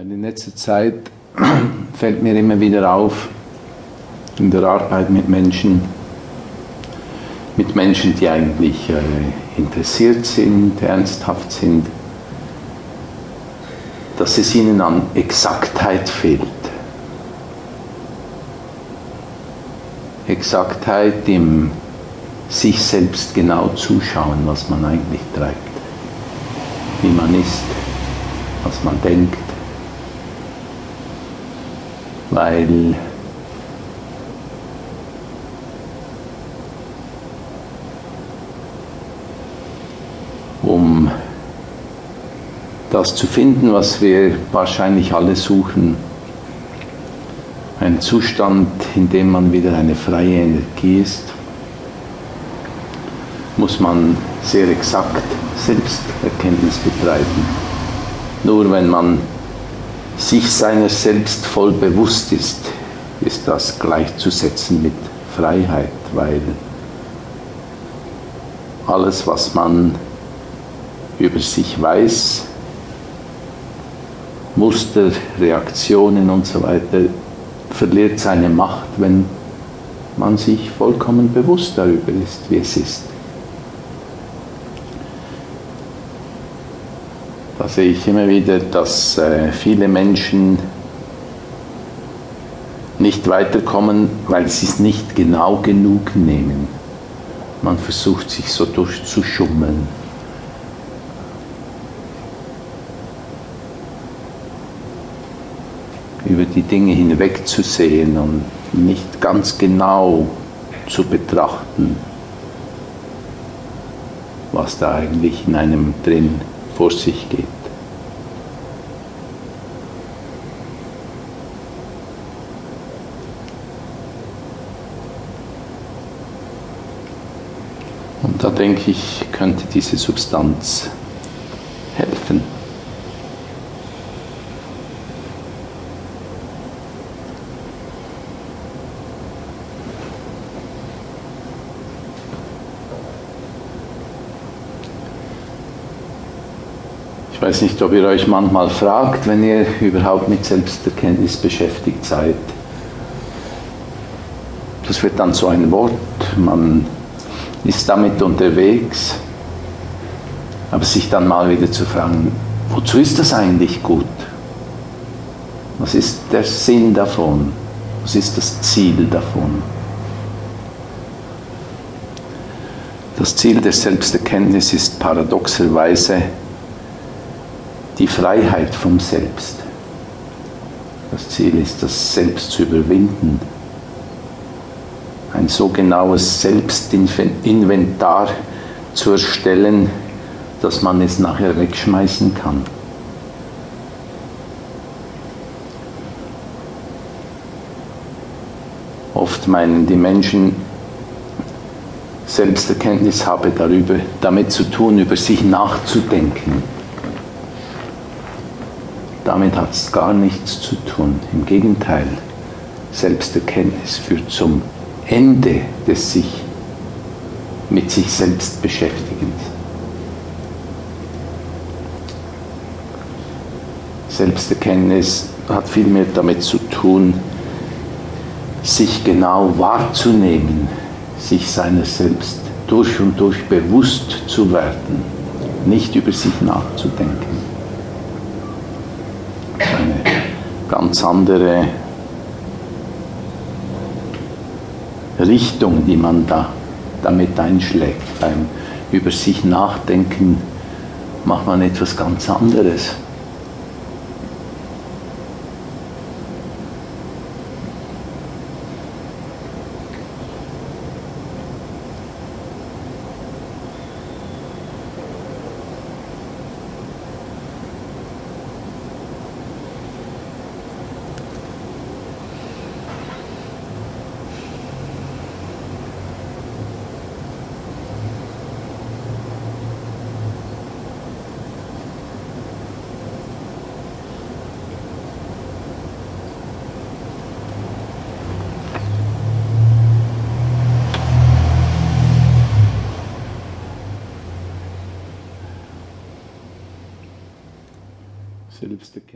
In letzter Zeit fällt mir immer wieder auf, in der Arbeit mit Menschen, mit Menschen, die eigentlich äh, interessiert sind, ernsthaft sind, dass es ihnen an Exaktheit fehlt. Exaktheit im sich selbst genau zuschauen, was man eigentlich treibt, wie man ist, was man denkt, weil um das zu finden, was wir wahrscheinlich alle suchen, ein Zustand, in dem man wieder eine freie Energie ist, muss man sehr exakt Selbsterkenntnis betreiben. Nur wenn man sich seiner selbst voll bewusst ist, ist das gleichzusetzen mit Freiheit, weil alles, was man über sich weiß, Muster, Reaktionen und so weiter, verliert seine Macht, wenn man sich vollkommen bewusst darüber ist, wie es ist. Da sehe ich immer wieder, dass äh, viele Menschen nicht weiterkommen, weil sie es nicht genau genug nehmen. Man versucht sich so durchzuschummeln. Über die Dinge hinwegzusehen und nicht ganz genau zu betrachten, was da eigentlich in einem drin ist vor sich geht. Und da denke ich, könnte diese Substanz helfen. Ich weiß nicht, ob ihr euch manchmal fragt, wenn ihr überhaupt mit Selbsterkenntnis beschäftigt seid. Das wird dann so ein Wort, man ist damit unterwegs, aber sich dann mal wieder zu fragen, wozu ist das eigentlich gut? Was ist der Sinn davon? Was ist das Ziel davon? Das Ziel der Selbsterkenntnis ist paradoxerweise die Freiheit vom Selbst. Das Ziel ist, das Selbst zu überwinden. Ein so genaues Selbstinventar zu erstellen, dass man es nachher wegschmeißen kann. Oft meinen die Menschen, Selbsterkenntnis habe darüber, damit zu tun, über sich nachzudenken. Damit hat es gar nichts zu tun. Im Gegenteil, Selbsterkenntnis führt zum Ende des sich mit sich selbst beschäftigens. Selbsterkenntnis hat vielmehr damit zu tun, sich genau wahrzunehmen, sich seiner selbst durch und durch bewusst zu werden, nicht über sich nachzudenken. Ganz andere Richtung, die man da damit einschlägt. Beim über sich nachdenken macht man etwas ganz anderes. Selbsterkenntnis.